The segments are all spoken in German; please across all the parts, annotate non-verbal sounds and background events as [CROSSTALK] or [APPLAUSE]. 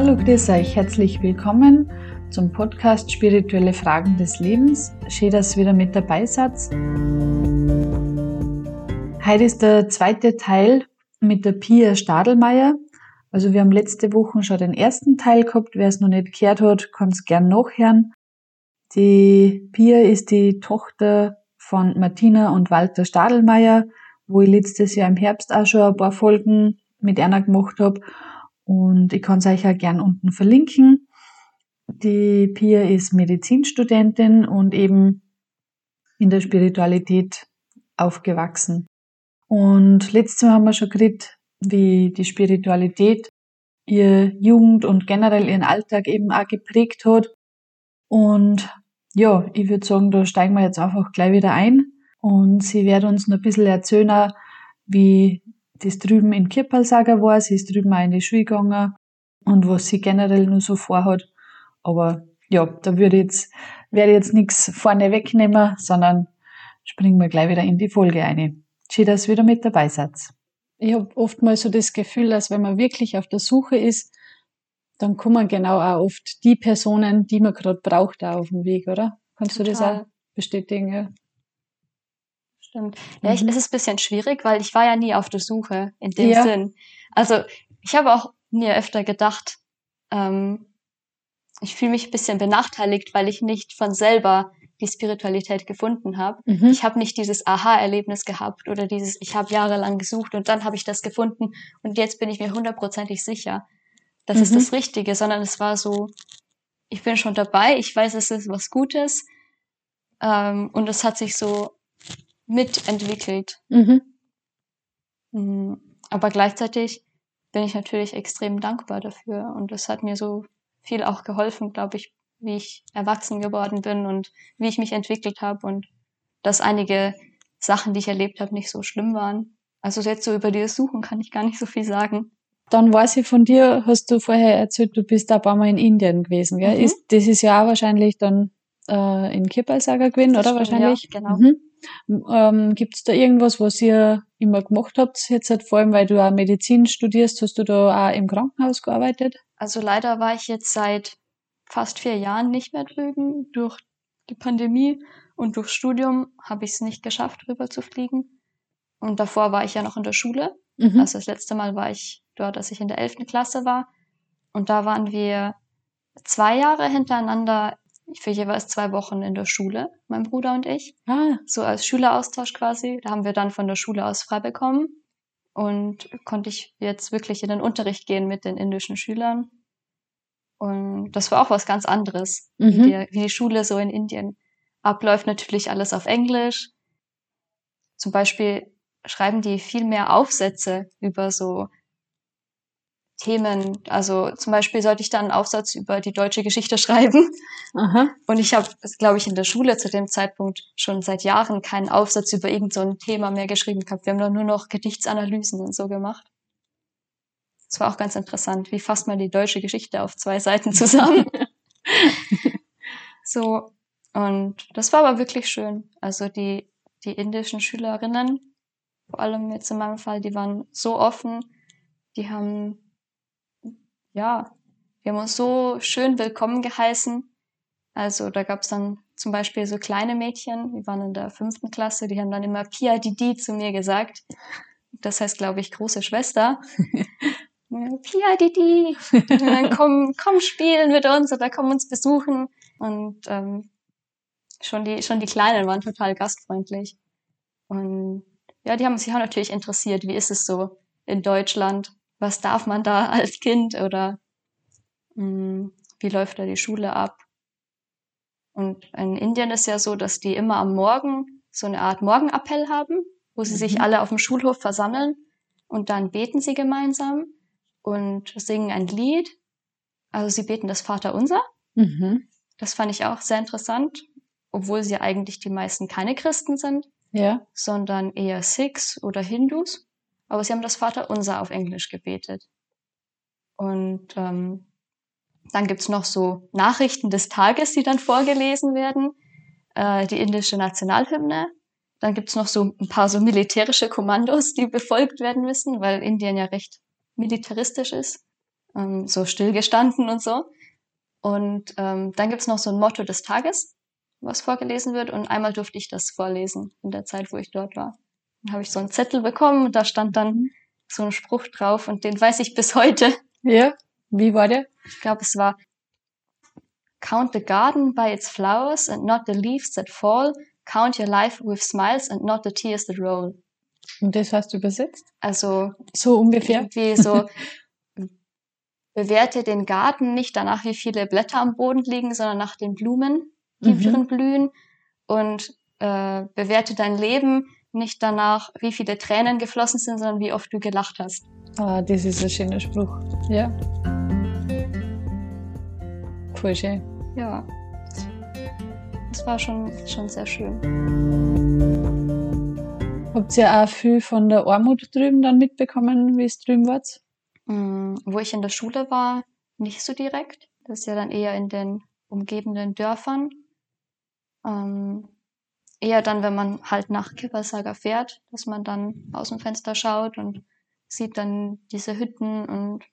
Hallo, grüß euch, herzlich willkommen zum Podcast Spirituelle Fragen des Lebens. Schön, dass ihr wieder mit dabei seid. Heute ist der zweite Teil mit der Pia Stadelmeier. Also wir haben letzte Woche schon den ersten Teil gehabt. Wer es noch nicht gehört hat, kann es gern nachhören. Die Pia ist die Tochter von Martina und Walter Stadelmeier, wo ich letztes Jahr im Herbst auch schon ein paar Folgen mit einer gemacht habe. Und ich kann es euch auch gern unten verlinken. Die Pia ist Medizinstudentin und eben in der Spiritualität aufgewachsen. Und letztes Mal haben wir schon geredet, wie die Spiritualität ihr Jugend und generell ihren Alltag eben auch geprägt hat. Und ja, ich würde sagen, da steigen wir jetzt einfach gleich wieder ein. Und sie wird uns noch ein bisschen erzählen, wie das drüben in Kirpalsager war. Sie ist drüben auch in die Schule gegangen und was sie generell nur so vorhat. Aber ja, da würde ich jetzt, werde ich jetzt nichts vorne wegnehmen, sondern springen wir gleich wieder in die Folge ein. Schön, dass ihr wieder mit dabei seid. Ich habe oftmals so das Gefühl, dass wenn man wirklich auf der Suche ist, dann kommen genau auch oft die Personen, die man gerade braucht, auch auf dem Weg, oder? Kannst Total. du das auch bestätigen? Ja? Stimmt. Ja, ich, mhm. es ist ein bisschen schwierig, weil ich war ja nie auf der Suche in dem ja. Sinn. Also ich habe auch mir öfter gedacht, ähm, ich fühle mich ein bisschen benachteiligt, weil ich nicht von selber die Spiritualität gefunden habe. Mhm. Ich habe nicht dieses Aha-Erlebnis gehabt oder dieses, ich habe jahrelang gesucht und dann habe ich das gefunden und jetzt bin ich mir hundertprozentig sicher, das mhm. ist das Richtige, sondern es war so, ich bin schon dabei, ich weiß, es ist was Gutes ähm, und es hat sich so mitentwickelt. Mhm. mhm. Aber gleichzeitig bin ich natürlich extrem dankbar dafür und es hat mir so viel auch geholfen, glaube ich, wie ich erwachsen geworden bin und wie ich mich entwickelt habe und dass einige Sachen, die ich erlebt habe, nicht so schlimm waren. Also jetzt so über dieses Suchen kann ich gar nicht so viel sagen. Dann weiß ich von dir, hast du vorher erzählt, du bist ein paar Mal in Indien gewesen, gell? Mhm. Ist, das ist ja auch wahrscheinlich dann äh, in Kipalsaga gewesen, oder stimmt, wahrscheinlich? Ja, genau. Mhm. Ähm, Gibt es da irgendwas, was ihr immer gemacht habt? Jetzt halt vor allem, weil du auch Medizin studierst, hast du da auch im Krankenhaus gearbeitet? Also leider war ich jetzt seit fast vier Jahren nicht mehr drüben. Durch die Pandemie und durch Studium habe ich es nicht geschafft, rüber zu fliegen. Und davor war ich ja noch in der Schule. Mhm. Also das letzte Mal war ich dort, als ich in der elften Klasse war. Und da waren wir zwei Jahre hintereinander für jeweils zwei Wochen in der Schule, mein Bruder und ich. Ah. So als Schüleraustausch quasi. Da haben wir dann von der Schule aus frei bekommen und konnte ich jetzt wirklich in den Unterricht gehen mit den indischen Schülern. Und das war auch was ganz anderes, mhm. wie, die, wie die Schule so in Indien abläuft. Natürlich alles auf Englisch. Zum Beispiel schreiben die viel mehr Aufsätze über so Themen. Also zum Beispiel sollte ich dann einen Aufsatz über die deutsche Geschichte [LAUGHS] schreiben. Aha. Und ich habe, glaube ich, in der Schule zu dem Zeitpunkt schon seit Jahren keinen Aufsatz über irgendein so Thema mehr geschrieben gehabt. Wir haben dann nur noch Gedichtsanalysen und so gemacht. Das war auch ganz interessant. Wie fasst man die deutsche Geschichte auf zwei Seiten zusammen? [LAUGHS] so. Und das war aber wirklich schön. Also die, die indischen Schülerinnen, vor allem jetzt in meinem Fall, die waren so offen, die haben ja, wir haben uns so schön willkommen geheißen. Also da gab es dann zum Beispiel so kleine Mädchen, die waren in der fünften Klasse, die haben dann immer Pia Didi zu mir gesagt. Das heißt, glaube ich, große Schwester. [LAUGHS] Pia Didi, dann komm, komm spielen mit uns oder komm uns besuchen. Und ähm, schon die schon die Kleinen waren total gastfreundlich. Und ja, die haben sich auch natürlich interessiert, wie ist es so in Deutschland? Was darf man da [LAUGHS] als Kind oder mh, hm, wie läuft da die Schule ab? Und in Indien ist ja so, dass die immer am Morgen so eine Art Morgenappell haben, wo sie mhm. sich alle auf dem Schulhof versammeln und dann beten sie gemeinsam und singen ein Lied. Also sie beten das Vaterunser. Mhm. Das fand ich auch sehr interessant, obwohl sie eigentlich die meisten keine Christen sind, ja. sondern eher Sikhs oder Hindus aber sie haben das Vaterunser auf Englisch gebetet. Und ähm, dann gibt's noch so Nachrichten des Tages, die dann vorgelesen werden, äh, die indische Nationalhymne. Dann gibt's noch so ein paar so militärische Kommandos, die befolgt werden müssen, weil Indien ja recht militaristisch ist. ähm, so stillgestanden und so. Und ähm, dann gibt's noch so ein Motto des Tages, was vorgelesen wird. Und einmal durfte ich das vorlesen in der Zeit, wo ich dort war. Dann habe ich so einen Zettel bekommen und da stand dann so ein Spruch drauf und den weiß ich bis heute. Ja, wie war der? Ich glaube, es war Count the garden by its flowers and not the leaves that fall. Count your life with smiles and not the tears that roll. Und das hast du übersetzt? Also So ungefähr? irgendwie so [LAUGHS] bewerte den Garten nicht danach, wie viele Blätter am Boden liegen, sondern nach den Blumen, die Mhm. drin blühen. Und äh, bewerte dein Leben nicht danach, wie viele Tränen geflossen sind, sondern wie oft du gelacht hast. Ah, das ist ein schöner Spruch. Ja. Voll schön. Ja. Das war schon, schon sehr schön. Habt ihr auch viel von der Armut drüben dann mitbekommen, wie es drüben war? Mm, Wo ich in der Schule war, nicht so direkt. Das ist ja dann eher in den umgebenden Dörfern. Ähm, eher dann, wenn man halt nach Kippersager fährt, dass man dann aus dem Fenster schaut und sieht dann diese Hütten und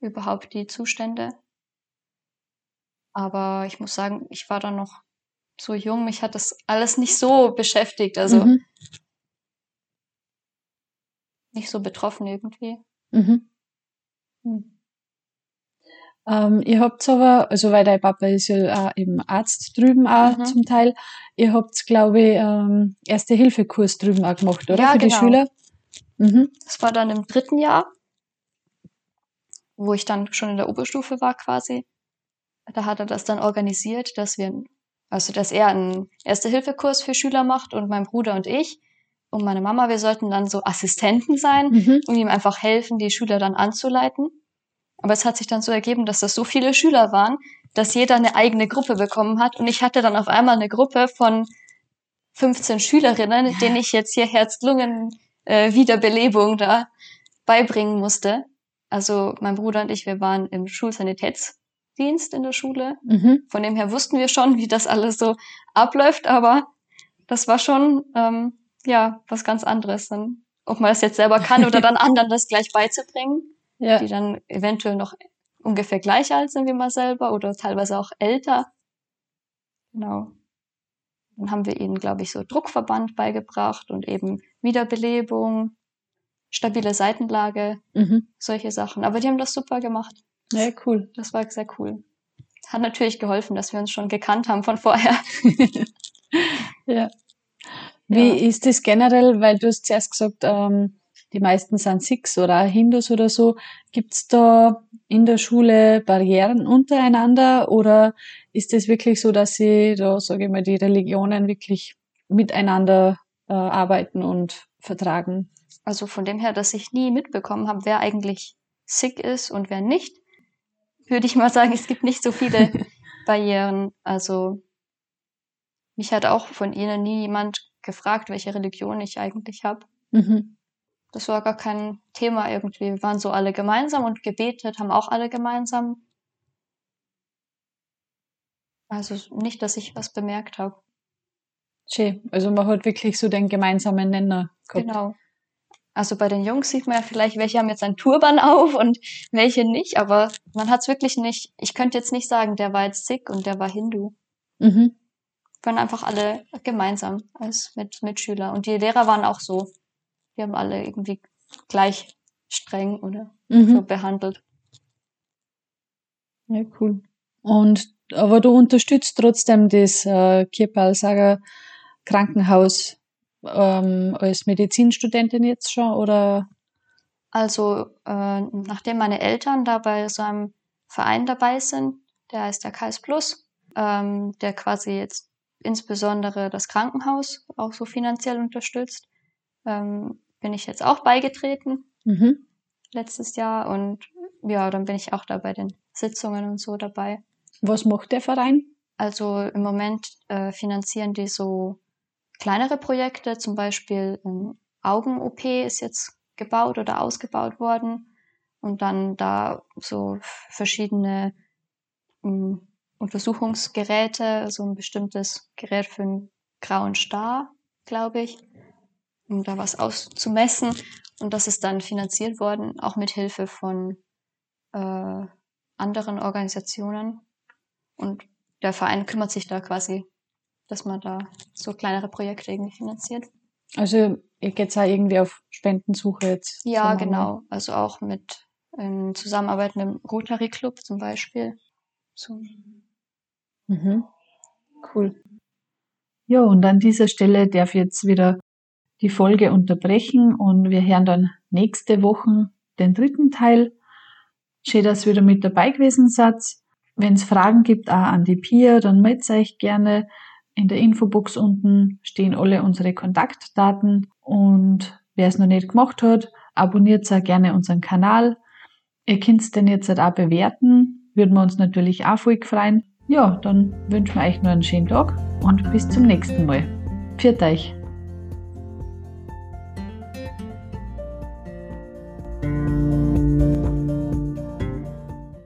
überhaupt die Zustände. Aber ich muss sagen, ich war da noch so jung, mich hat das alles nicht so beschäftigt, also Mhm. nicht so betroffen irgendwie. Mhm. Hm. Ähm, ihr habt aber, also weil dein Papa ist ja auch eben Arzt drüben auch Mhm. zum Teil, ihr habt, glaube ich, ähm, Erste-Hilfe-Kurs drüben auch gemacht, oder? Ja, Für die genau. Schüler? Mhm. Das war dann im dritten Jahr, wo ich dann schon in der Oberstufe war quasi. Da hat er das dann organisiert, dass wir, also dass er einen Erste-Hilfe-Kurs für Schüler macht und mein Bruder und ich und meine Mama, wir sollten dann so Assistenten sein Mhm. und ihm einfach helfen, die Schüler dann anzuleiten. Aber es hat sich dann so ergeben, dass das so viele Schüler waren, dass jeder eine eigene Gruppe bekommen hat. Und ich hatte dann auf einmal eine Gruppe von 15 Schülerinnen, denen ich jetzt hier Herz-Lungen-Wiederbelebung da beibringen musste. Also mein Bruder und ich, wir waren im Schulsanitätsdienst in der Schule. Mhm. Von dem her wussten wir schon, wie das alles so abläuft, aber das war schon ähm, ja was ganz anderes. Dann, ob man das jetzt selber kann oder dann [LAUGHS] anderen das gleich beizubringen Ja. die dann eventuell noch ungefähr gleich alt sind wie man selber oder teilweise auch älter. Genau. Dann haben wir ihnen, glaube ich, so Druckverband beigebracht und eben Wiederbelebung, stabile Seitenlage, Mhm. solche Sachen. Aber die haben das super gemacht. Ja, cool. Das war sehr cool. Hat natürlich geholfen, dass wir uns schon gekannt haben von vorher. [LAUGHS] [LAUGHS] Ja. Wie Ja. ist das generell, weil du hast zuerst gesagt, ähm, die meisten sind Sikhs oder Hindus oder so. Gibt's da in der Schule Barrieren untereinander oder ist es wirklich so, dass sie da, sage ich mal, die Religionen wirklich miteinander äh, arbeiten und vertragen? Also von dem her, dass ich nie mitbekommen habe, wer eigentlich sick ist und wer nicht, würde ich mal sagen, es gibt nicht so viele [LAUGHS] Barrieren. Also mich hat auch von ihnen nie jemand gefragt, welche Religion ich eigentlich habe. Mhm. Das war gar kein Thema irgendwie. Wir waren so alle gemeinsam und gebetet haben auch alle gemeinsam. Also nicht, dass ich was bemerkt habe. Schön. Also man hat wirklich so den gemeinsamen Nenner gehabt. Genau. Also bei den Jungs sieht man ja vielleicht, welche haben jetzt einen Turban auf und welche nicht, aber man hat es wirklich nicht. Ich könnte jetzt nicht sagen, der war jetzt Sikh und der war Hindu. Mhm. Wir waren einfach alle gemeinsam als mit Mitschüler. Und die Lehrer waren auch so. Die haben alle irgendwie gleich streng oder so Mhm. behandelt. Ja, cool. Und aber du unterstützt trotzdem das äh, Kirpal Sager Krankenhaus ähm, als Medizinstudentin jetzt schon oder? Also, äh, nachdem meine Eltern da bei so einem Verein dabei sind, der heißt der Kais Plus, ähm, der quasi jetzt insbesondere das Krankenhaus auch so finanziell unterstützt, ähm, bin ich jetzt auch beigetreten Mhm. letztes Jahr und ja, dann bin ich auch da bei den Sitzungen und so dabei. Was macht der Verein? Also im Moment äh, finanzieren die so kleinere Projekte, zum Beispiel ein Augen-OP ist jetzt gebaut oder ausgebaut worden und dann da so verschiedene mh, Untersuchungsgeräte, so ein bestimmtes Gerät für einen grauen Star, glaube ich, um da was auszumessen und das ist dann finanziert worden, auch mit Hilfe von äh, anderen Organisationen. Und der Verein kümmert sich da quasi, dass man da so kleinere Projekte irgendwie finanziert. Also ihr geht auch irgendwie auf Spendensuche jetzt? Ja, genau. Also auch mit in Zusammenarbeit mit dem Rotary Club zum Beispiel. So. Mhm. Cool. Ja, und an dieser Stelle darf ich jetzt wieder die Folge unterbrechen und wir hören dann nächste Woche den dritten Teil. Schön, dass ihr wieder mit dabei gewesen seid. Wenn es Fragen gibt, auch an die Pia, dann meldet euch gerne. In der Infobox unten stehen alle unsere Kontaktdaten und wer es noch nicht gemacht hat, abonniert auch gerne unseren Kanal. Ihr könnt den jetzt auch bewerten, würden wir uns natürlich auch voll freuen. Ja, dann wünschen wir euch noch einen schönen Tag und bis zum nächsten Mal. Pfiat euch!